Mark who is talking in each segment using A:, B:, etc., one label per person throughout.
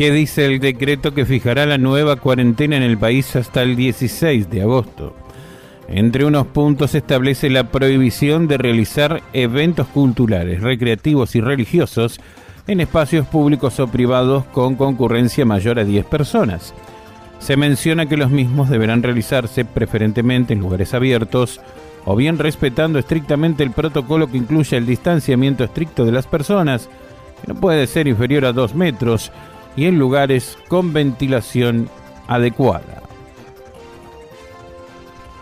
A: ¿Qué dice el decreto que fijará la nueva cuarentena en el país hasta el 16 de agosto? Entre unos puntos establece la prohibición de realizar eventos culturales, recreativos y religiosos en espacios públicos o privados con concurrencia mayor a 10 personas. Se menciona que los mismos deberán realizarse preferentemente en lugares abiertos o bien respetando estrictamente el protocolo que incluye el distanciamiento estricto de las personas, que no puede ser inferior a 2 metros, y en lugares con ventilación adecuada.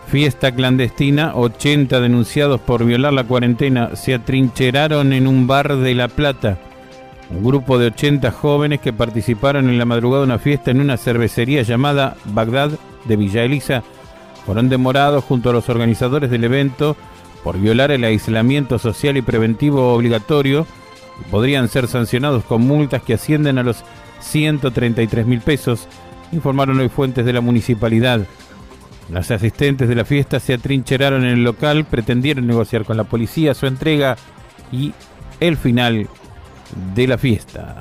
A: Fiesta clandestina, 80 denunciados por violar la cuarentena se atrincheraron en un bar de La Plata. Un grupo de 80 jóvenes que participaron en la madrugada de una fiesta en una cervecería llamada Bagdad de Villa Elisa fueron demorados junto a los organizadores del evento por violar el aislamiento social y preventivo obligatorio y podrían ser sancionados con multas que ascienden a los 133 mil pesos, informaron hoy fuentes de la municipalidad. Las asistentes de la fiesta se atrincheraron en el local, pretendieron negociar con la policía su entrega y el final de la fiesta.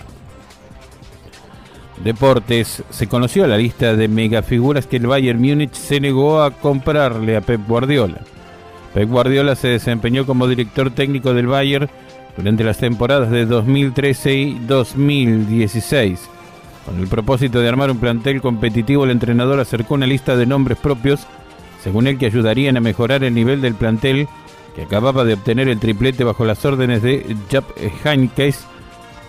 A: Deportes. Se conoció la lista de megafiguras que el Bayern Múnich se negó a comprarle a Pep Guardiola. Pep Guardiola se desempeñó como director técnico del Bayern durante las temporadas de 2013 y 2016. Con el propósito de armar un plantel competitivo, el entrenador acercó una lista de nombres propios, según él que ayudarían a mejorar el nivel del plantel, que acababa de obtener el triplete bajo las órdenes de Jupp Heynckes,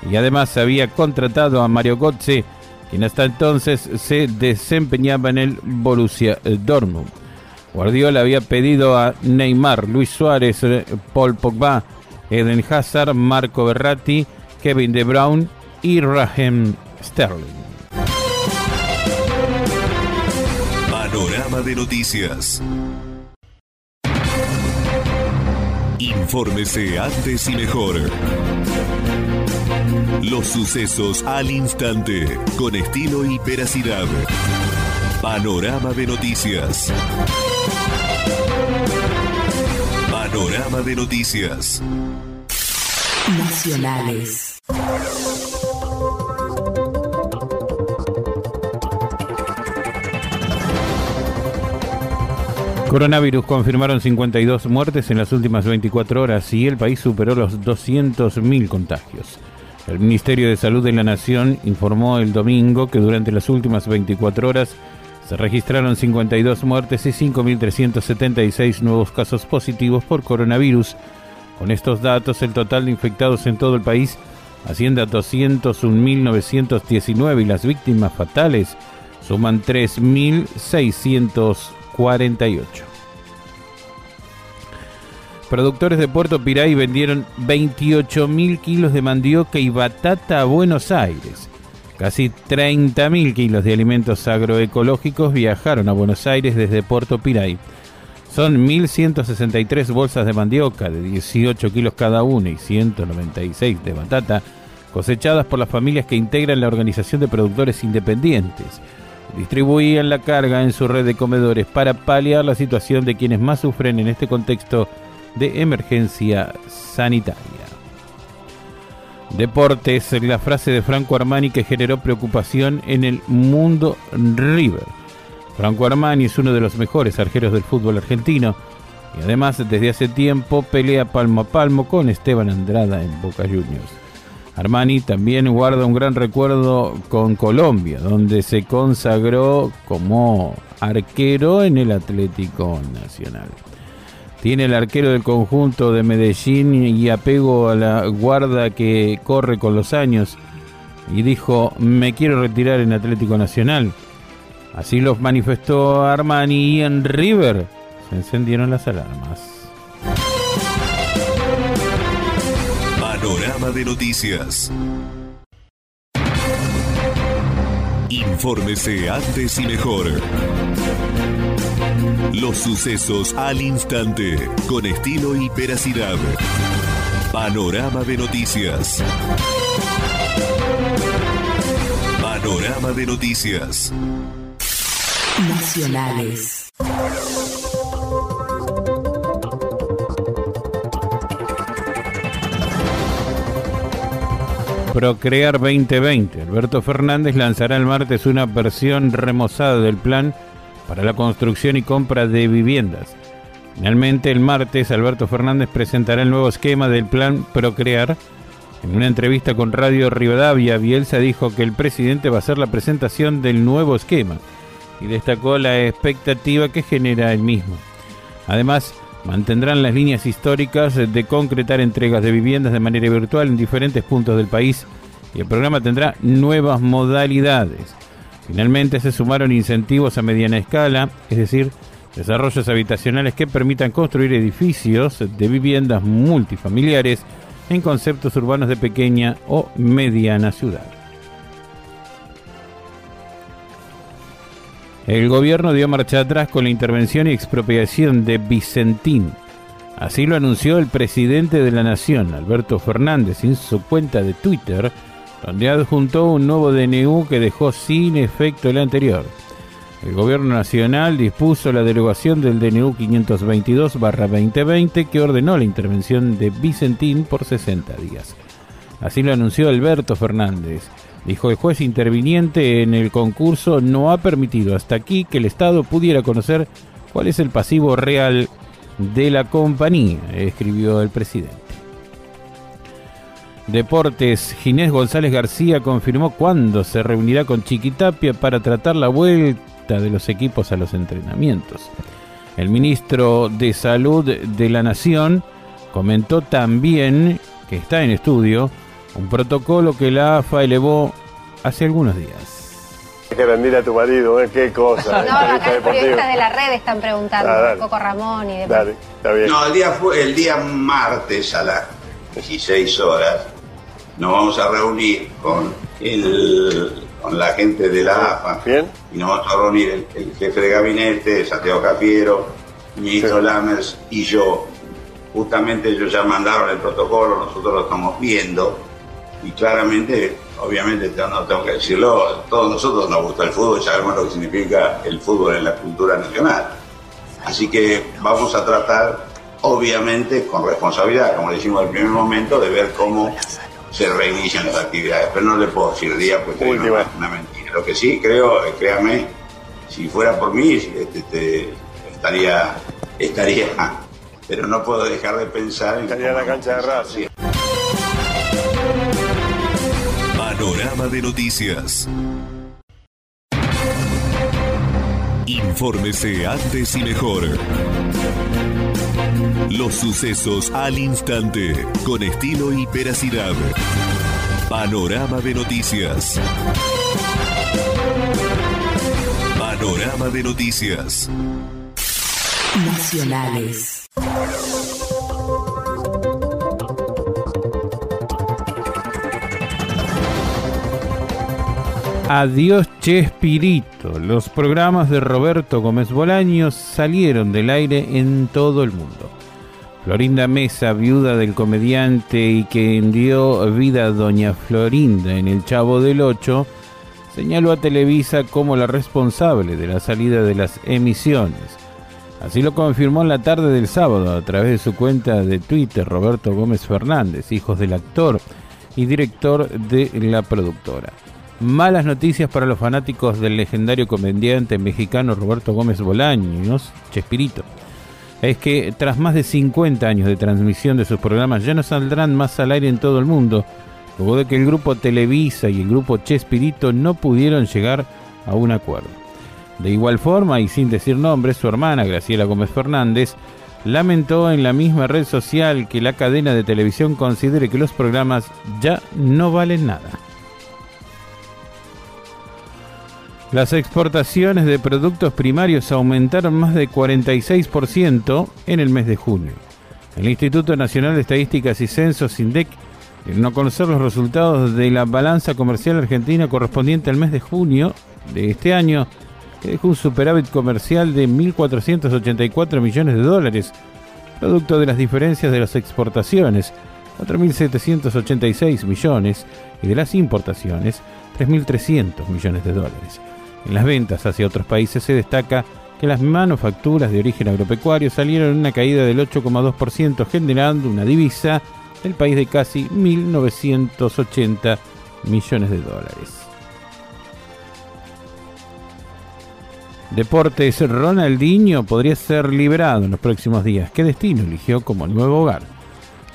A: y además había contratado a Mario Götze, quien hasta entonces se desempeñaba en el Borussia Dortmund. Guardiola había pedido a Neymar, Luis Suárez, Paul Pogba, Eden Hazard, Marco Berratti, Kevin De Bruyne y Raheem Sterling.
B: Panorama de noticias. Infórmese antes y mejor. Los sucesos al instante, con estilo y veracidad. Panorama de noticias. Panorama de noticias.
C: Nacionales.
A: Coronavirus confirmaron 52 muertes en las últimas 24 horas y el país superó los 200.000 contagios. El Ministerio de Salud de la Nación informó el domingo que durante las últimas 24 horas se registraron 52 muertes y 5.376 nuevos casos positivos por coronavirus. Con estos datos, el total de infectados en todo el país asciende a 201.919 y las víctimas fatales suman 3.648. Productores de Puerto Piray vendieron 28.000 kilos de mandioca y batata a Buenos Aires. Casi 30.000 kilos de alimentos agroecológicos viajaron a Buenos Aires desde Puerto Piray. Son 1.163 bolsas de mandioca de 18 kilos cada una y 196 de batata cosechadas por las familias que integran la Organización de Productores Independientes. Distribuían la carga en su red de comedores para paliar la situación de quienes más sufren en este contexto de emergencia sanitaria. Deportes, la frase de Franco Armani que generó preocupación en el mundo River. Franco Armani es uno de los mejores arqueros del fútbol argentino y además desde hace tiempo pelea palmo a palmo con Esteban Andrada en Boca Juniors. Armani también guarda un gran recuerdo con Colombia, donde se consagró como arquero en el Atlético Nacional. Tiene el arquero del conjunto de Medellín y apego a la guarda que corre con los años y dijo, me quiero retirar en Atlético Nacional. Así lo manifestó Armani y en River se encendieron las alarmas.
B: Panorama de noticias. Infórmese antes y mejor. Los sucesos al instante, con estilo y veracidad. Panorama de noticias. Panorama de noticias.
C: Nacionales.
A: Procrear 2020. Alberto Fernández lanzará el martes una versión remozada del plan para la construcción y compra de viviendas. Finalmente, el martes, Alberto Fernández presentará el nuevo esquema del plan Procrear. En una entrevista con Radio Rivadavia, Bielsa dijo que el presidente va a hacer la presentación del nuevo esquema y destacó la expectativa que genera el mismo. Además, mantendrán las líneas históricas de concretar entregas de viviendas de manera virtual en diferentes puntos del país y el programa tendrá nuevas modalidades. Finalmente se sumaron incentivos a mediana escala, es decir, desarrollos habitacionales que permitan construir edificios de viviendas multifamiliares en conceptos urbanos de pequeña o mediana ciudad. El gobierno dio marcha atrás con la intervención y expropiación de Vicentín. Así lo anunció el presidente de la Nación, Alberto Fernández, en su cuenta de Twitter, donde adjuntó un nuevo DNU que dejó sin efecto el anterior. El gobierno nacional dispuso la derogación del DNU 522-2020 que ordenó la intervención de Vicentín por 60 días. Así lo anunció Alberto Fernández. Dijo el juez interviniente en el concurso no ha permitido hasta aquí que el Estado pudiera conocer cuál es el pasivo real de la compañía, escribió el presidente. Deportes, Ginés González García confirmó cuándo se reunirá con Chiquitapia para tratar la vuelta de los equipos a los entrenamientos. El ministro de Salud de la Nación comentó también que está en estudio un protocolo que la AFA elevó hace algunos días.
D: Hay que rendir a tu marido, ¿eh? qué cosa.
E: No, acá los periodistas de la red están preguntando,
D: Ah, dale.
E: Coco Ramón y demás.
D: Dale, está bien.
F: No, el día, fue, el día martes a las 16 horas nos vamos a reunir con, el, con la gente de la AFA.
D: Bien.
F: Y nos vamos a reunir el, el jefe de gabinete, Santiago Cafiero, el ministro
D: Sí.
F: Lammers y yo. Justamente ellos ya mandaron el protocolo, nosotros lo estamos viendo. Y claramente, obviamente, te- no tengo que decirlo, todos nosotros nos gusta el fútbol, sabemos lo que significa el fútbol en la cultura nacional. Así que vamos a tratar, obviamente, con responsabilidad, como le dijimos al primer momento, de ver cómo se reinician las actividades. Pero no le puedo decir el día porque es una, una mentira. Lo que sí creo, eh, créame, si fuera por mí, este, este, estaría, estaría, pero no puedo dejar de pensar en
D: Estaría en la cancha de Racing.
B: Panorama de noticias. Infórmese antes y mejor. Los sucesos al instante, con estilo y veracidad. Panorama de noticias. Panorama de noticias.
C: Nacionales.
A: Adiós Chespirito. Los programas de Roberto Gómez Bolaños salieron del aire en todo el mundo. Florinda Mesa, viuda del comediante y que dio vida a Doña Florinda en El Chavo del Ocho, señaló a Televisa como la responsable de la salida de las emisiones. Así lo confirmó en la tarde del sábado a través de su cuenta de Twitter Roberto Gómez Fernández, hijo del actor y director de la productora. Malas noticias para los fanáticos del legendario comediante mexicano Roberto Gómez Bolaños, Chespirito. Es que tras más de 50 años de transmisión de sus programas ya no saldrán más al aire en todo el mundo, luego de que el grupo Televisa y el grupo Chespirito no pudieron llegar a un acuerdo. De igual forma, y sin decir nombres, su hermana Graciela Gómez Fernández lamentó en la misma red social que la cadena de televisión considere que los programas ya no valen nada. Las exportaciones de productos primarios aumentaron más de 46% en el mes de junio. El Instituto Nacional de Estadísticas y Censos, INDEC, a conocer los resultados de la balanza comercial argentina correspondiente al mes de junio de este año, que dejó un superávit comercial de 1.484 millones de dólares, producto de las diferencias de las exportaciones, 4.786 millones, y de las importaciones, 3.300 millones de dólares. En las ventas hacia otros países se destaca que las manufacturas de origen agropecuario salieron en una caída del 8,2%, generando una divisa del país de casi 1.980 millones de dólares. Deportes, Ronaldinho podría ser liberado en los próximos días. ¿Qué destino eligió como nuevo hogar?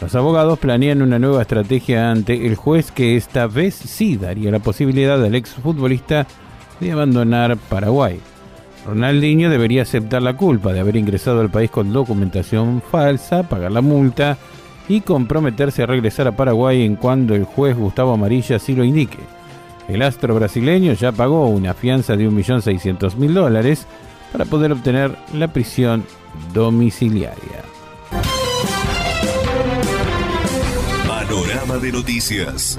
A: Los abogados planean una nueva estrategia ante el juez que esta vez sí daría la posibilidad al exfutbolista de abandonar Paraguay. Ronaldinho debería aceptar la culpa de haber ingresado al país con documentación falsa, pagar la multa y comprometerse a regresar a Paraguay en cuando el juez Gustavo Amarilla así lo indique. El astro brasileño ya pagó una fianza de 1.600.000 dólares para poder obtener la prisión domiciliaria.
B: Panorama de noticias.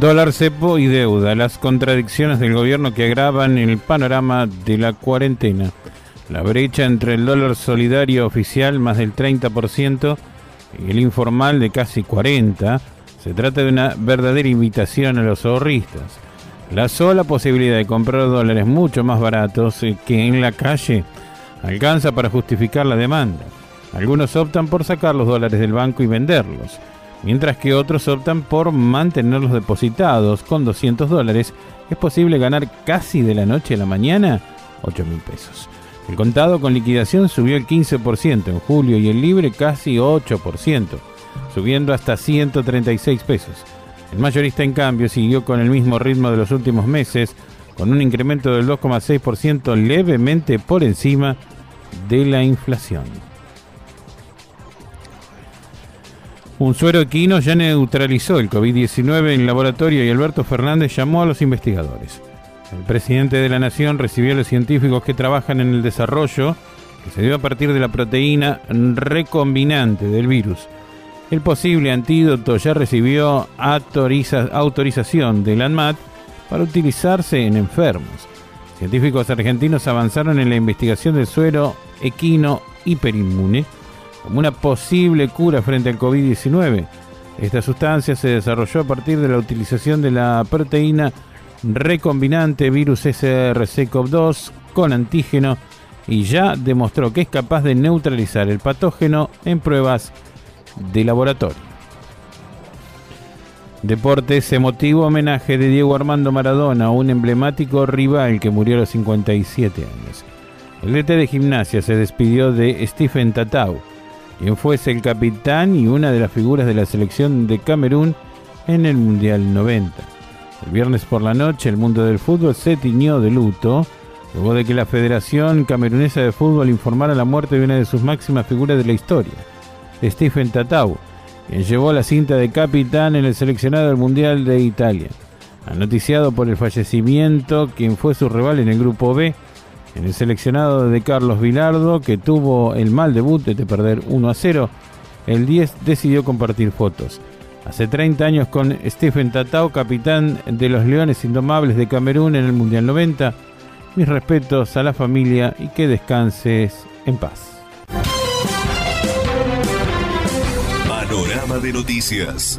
A: Dólar cepo y deuda, las contradicciones del gobierno que agravan el panorama de la cuarentena. La brecha entre el dólar solidario oficial más del 30% y el informal de casi 40%. Se trata de una verdadera invitación a los ahorristas. La sola posibilidad de comprar dólares mucho más baratos que en la calle alcanza para justificar la demanda. Algunos optan por sacar los dólares del banco y venderlos mientras que otros optan por mantenerlos depositados. Con 200 dólares es posible ganar casi de la noche a la mañana 8 mil pesos. El contado con liquidación subió el 15% en julio y el libre casi 8%, subiendo hasta 136 pesos. El mayorista en cambio siguió con el mismo ritmo de los últimos meses, con un incremento del 2,6% levemente por encima de la inflación. Un suero equino ya neutralizó el COVID-19 en laboratorio y Alberto Fernández llamó a los investigadores. El presidente de la Nación recibió a los científicos que trabajan en el desarrollo que se dio a partir de la proteína recombinante del virus. El posible antídoto ya recibió autorización del ANMAT para utilizarse en enfermos. Científicos argentinos avanzaron en la investigación del suero equino hiperinmune como una posible cura frente al COVID-19. Esta sustancia se desarrolló a partir de la utilización de la proteína recombinante virus SRC-CoV-2 con antígeno y ya demostró que es capaz de neutralizar el patógeno en pruebas de laboratorio. Deportes, emotivo homenaje de Diego Armando Maradona, un emblemático rival que murió a los 57 años. El DT de gimnasia se despidió de Stephen Tatau, quien fuese el capitán y una de las figuras de la selección de Camerún en el Mundial 90. El viernes por la noche el mundo del fútbol se tiñó de luto luego de que la Federación Camerunesa de Fútbol informara la muerte de una de sus máximas figuras de la historia, Stephen Tatau, quien llevó la cinta de capitán en el seleccionado del Mundial de Italia. Anoticiado por el fallecimiento, quien fue su rival en el Grupo B, en el seleccionado de Carlos Vilardo, que tuvo el mal debut de perder 1 a 0, el 10 decidió compartir fotos. Hace 30 años con Stephen Tatao, capitán de los Leones Indomables de Camerún en el Mundial 90. Mis respetos a la familia y que descanses en paz.
B: Panorama de noticias.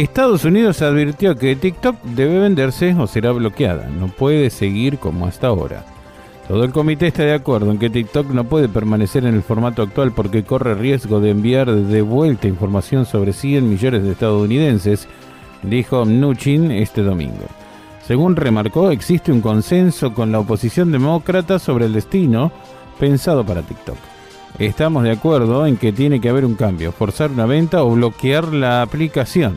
A: Estados Unidos advirtió que TikTok debe venderse o será bloqueada. No puede seguir como hasta ahora. Todo el comité está de acuerdo en que TikTok no puede permanecer en el formato actual porque corre riesgo de enviar de vuelta información sobre 100 millones de estadounidenses, dijo Mnuchin este domingo. Según remarcó, existe un consenso con la oposición demócrata sobre el destino pensado para TikTok. Estamos de acuerdo en que tiene que haber un cambio, forzar una venta o bloquear la aplicación.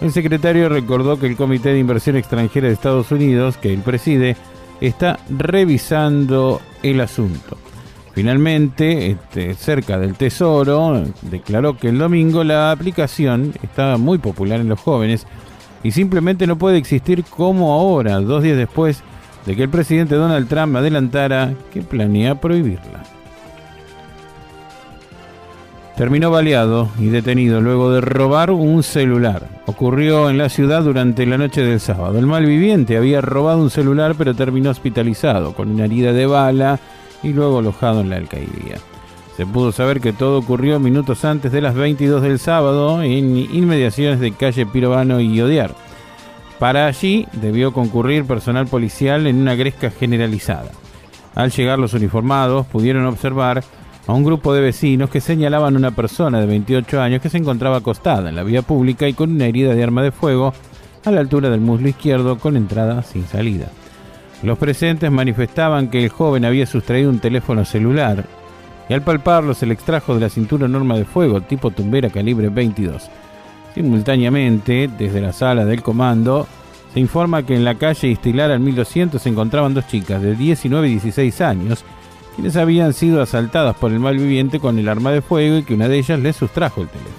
A: El secretario recordó que el Comité de Inversión Extranjera de Estados Unidos, que él preside, está revisando el asunto. Finalmente, este, cerca del Tesoro, declaró que el domingo la aplicación estaba muy popular en los jóvenes y simplemente no puede existir como ahora, dos días después de que el presidente Donald Trump adelantara que planea prohibirla. Terminó baleado y detenido luego de robar un celular. Ocurrió en la ciudad durante la noche del sábado. El malviviente había robado un celular pero terminó hospitalizado con una herida de bala y luego alojado en la alcaidía. Se pudo saber que todo ocurrió minutos antes de las 22 del sábado en inmediaciones de calle Pirovano y Odiar. Para allí debió concurrir personal policial en una gresca generalizada. Al llegar los uniformados pudieron observar a un grupo de vecinos que señalaban a una persona de 28 años que se encontraba acostada en la vía pública y con una herida de arma de fuego a la altura del muslo izquierdo con entrada sin salida. Los presentes manifestaban que el joven había sustraído un teléfono celular y al palparlo se le extrajo de la cintura norma de fuego tipo tumbera calibre 22. Simultáneamente, desde la sala del comando, se informa que en la calle Istilar al 1200 se encontraban dos chicas de 19 y 16 años quienes habían sido asaltadas por el malviviente con el arma de fuego y que una de ellas les sustrajo el teléfono.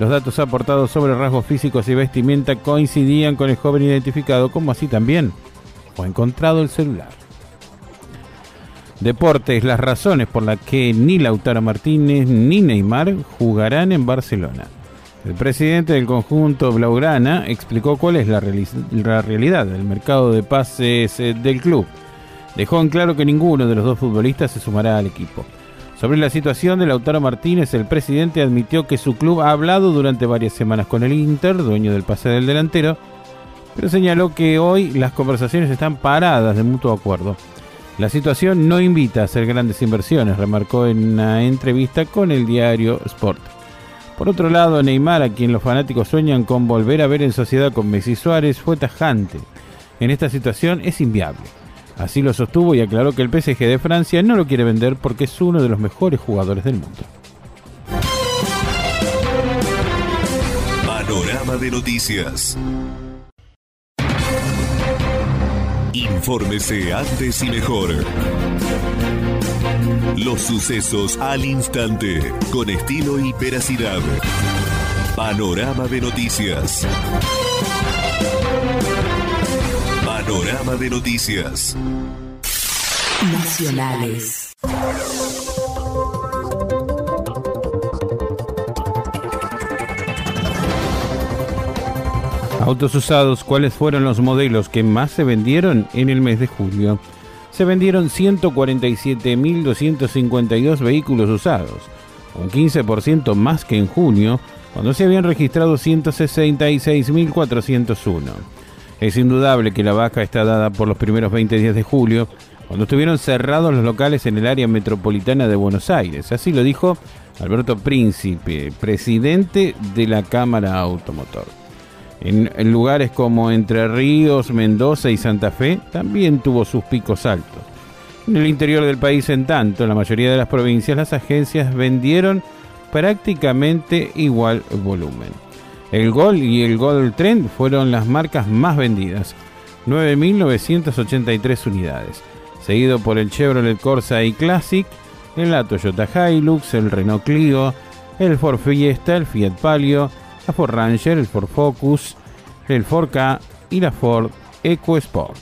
A: Los datos aportados sobre rasgos físicos y vestimenta coincidían con el joven identificado, como así también fue encontrado el celular. Deportes, las razones por las que ni Lautaro Martínez ni Neymar jugarán en Barcelona. El presidente del conjunto Blaugrana explicó cuál es la, la realidad del mercado de pases eh, del club dejó en claro que ninguno de los dos futbolistas se sumará al equipo. Sobre la situación de Lautaro Martínez, el presidente admitió que su club ha hablado durante varias semanas con el Inter, dueño del pase del delantero, pero señaló que hoy las conversaciones están paradas de mutuo acuerdo. La situación no invita a hacer grandes inversiones, remarcó en una entrevista con el diario Sport. Por otro lado, Neymar, a quien los fanáticos sueñan con volver a ver en sociedad con Messi Suárez, fue tajante. En esta situación es inviable. Así lo sostuvo y aclaró que el PSG de Francia no lo quiere vender porque es uno de los mejores jugadores del mundo.
B: Panorama de noticias. Infórmese antes y mejor. Los sucesos al instante, con estilo y veracidad. Panorama de noticias. Panorama de noticias.
C: Nacionales.
A: Autos usados, ¿cuáles fueron los modelos que más se vendieron en el mes de julio? Se vendieron 147.252 vehículos usados, un 15% más que en junio, cuando se habían registrado 166.401. Es indudable que la baja está dada por los primeros 20 días de julio, cuando estuvieron cerrados los locales en el área metropolitana de Buenos Aires. Así lo dijo Alberto Príncipe, presidente de la Cámara Automotor. En, lugares como Entre Ríos, Mendoza y Santa Fe también tuvo sus picos altos. En el interior del país, en tanto, en la mayoría de las provincias, las agencias vendieron prácticamente igual volumen. El Gol y el Gol Trend fueron las marcas más vendidas, 9.983 unidades, seguido por el Chevrolet Corsa y Classic, el Toyota Hilux, el Renault Clio, el Ford Fiesta, el Fiat Palio, la Ford Ranger, el Ford Focus, el Ford K y la Ford EcoSport.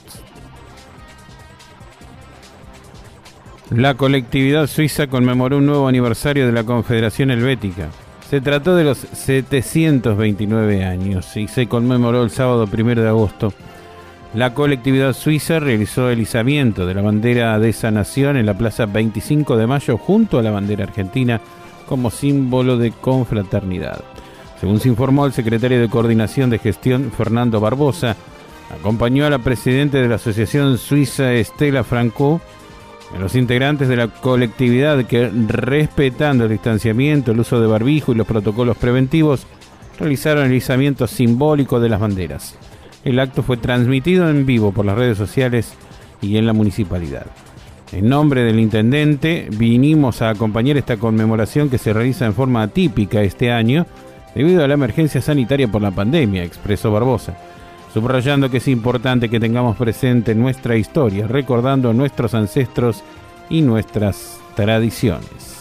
A: La colectividad suiza conmemoró un nuevo aniversario de la Confederación Helvética. Se trató de los 729 años y se conmemoró el sábado 1 de agosto. La colectividad suiza realizó el izamiento de la bandera de esa nación en la plaza 25 de mayo junto a la bandera argentina como símbolo de confraternidad. Según se informó el secretario de Coordinación de Gestión, Fernando Barbosa, acompañó a la presidenta de la Asociación Suiza Estela Franco Los integrantes de la colectividad que, respetando el distanciamiento, el uso de barbijo y los protocolos preventivos, realizaron el izamiento simbólico de las banderas. El acto fue transmitido en vivo por las redes sociales y en la municipalidad. En nombre del intendente, vinimos a acompañar esta conmemoración que se realiza en forma atípica este año debido a la emergencia sanitaria por la pandemia, expresó Barbosa, subrayando que es importante que tengamos presente nuestra historia, recordando nuestros ancestros y nuestras tradiciones.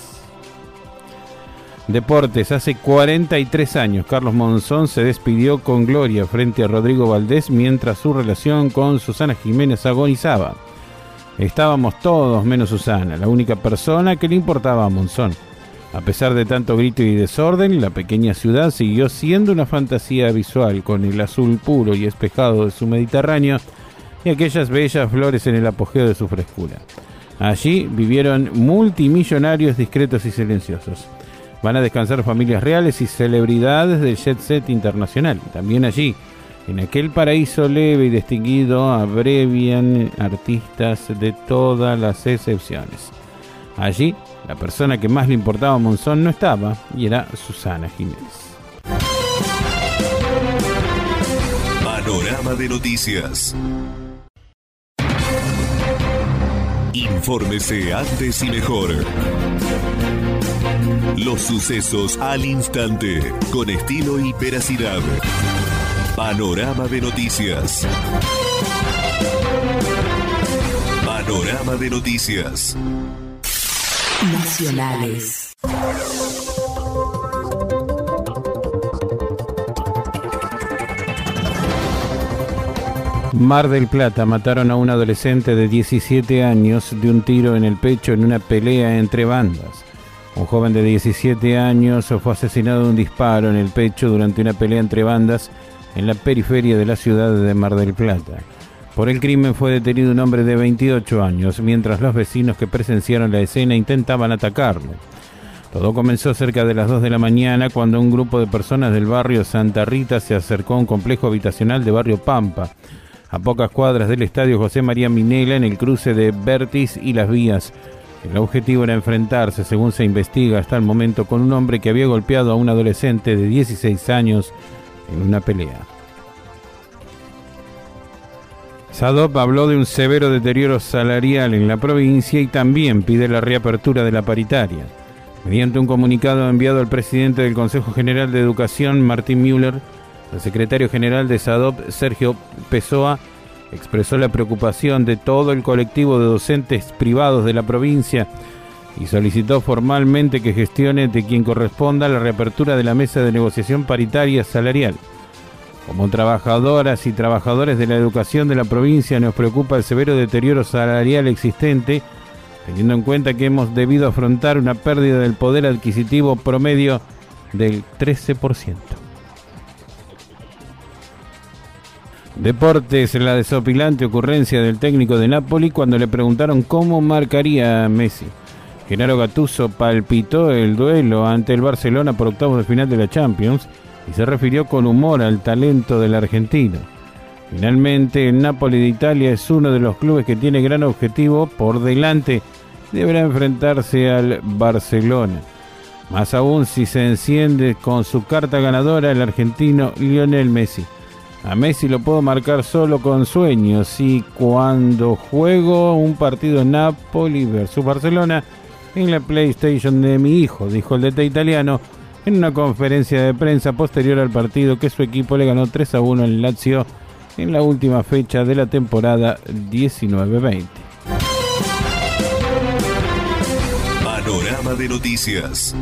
A: Deportes, hace 43 años Carlos Monzón se despidió con gloria frente a Rodrigo Valdés mientras su relación con Susana Jiménez agonizaba. Estábamos todos menos Susana, la única persona que le importaba a Monzón. A pesar de tanto grito y desorden, la pequeña ciudad siguió siendo una fantasía visual con el azul puro y espejado de su Mediterráneo y aquellas bellas flores en el apogeo de su frescura. Allí vivieron multimillonarios discretos y silenciosos. Van a descansar familias reales y celebridades del jet set internacional. También allí en aquel paraíso leve y distinguido abrevian artistas de todas las excepciones. Allí, la persona que más le importaba a Monzón no estaba y era Susana Jiménez.
B: Panorama de noticias. Infórmese antes y mejor. Los sucesos al instante, con estilo y veracidad. Panorama de Noticias. Panorama de Noticias.
C: Nacionales.
A: Mar del Plata mataron a un adolescente de 17 años de un tiro en el pecho en una pelea entre bandas. Un joven de 17 años fue asesinado de un disparo en el pecho durante una pelea entre bandas en la periferia de la ciudad de Mar del Plata. Por el crimen fue detenido un hombre de 28 años, mientras los vecinos que presenciaron la escena intentaban atacarlo. Todo comenzó cerca de las 2 de la mañana cuando un grupo de personas del barrio Santa Rita se acercó a un complejo habitacional de barrio Pampa, a pocas cuadras del estadio José María Minela en el cruce de Bertis y Las Vías. El objetivo era enfrentarse, según se investiga hasta el momento, con un hombre que había golpeado a un adolescente de 16 años en una pelea. Sadop habló de un severo deterioro salarial en la provincia y también pide la reapertura de la paritaria. Mediante un comunicado enviado al presidente del Consejo General de Educación, Martín Müller, el secretario general de SADOP, Sergio Pessoa, expresó la preocupación de todo el colectivo de docentes privados de la provincia y solicitó formalmente que gestione de quien corresponda la reapertura de la mesa de negociación paritaria salarial. Como trabajadoras y trabajadores de la educación de la provincia nos preocupa el severo deterioro salarial existente, teniendo en cuenta que hemos debido afrontar una pérdida del poder adquisitivo promedio del 13%. Deportes, la desopilante ocurrencia del técnico de Napoli cuando le preguntaron cómo marcaría a Messi. Genaro Gattuso palpitó el duelo ante el Barcelona por octavos de final de la Champions y se refirió con humor al talento del argentino. Finalmente, el Napoli de Italia es uno de los clubes que tiene gran objetivo por delante. Deberá enfrentarse al Barcelona. Más aún si se enciende con su carta ganadora el argentino Lionel Messi. A Messi lo puedo marcar solo con sueños y cuando juego un partido Napoli versus Barcelona en la PlayStation de mi hijo, dijo el DT italiano en una conferencia de prensa posterior al partido que su equipo le ganó 3 a 1 en Lazio en la última fecha de la temporada 19-20.
B: Panorama de noticias.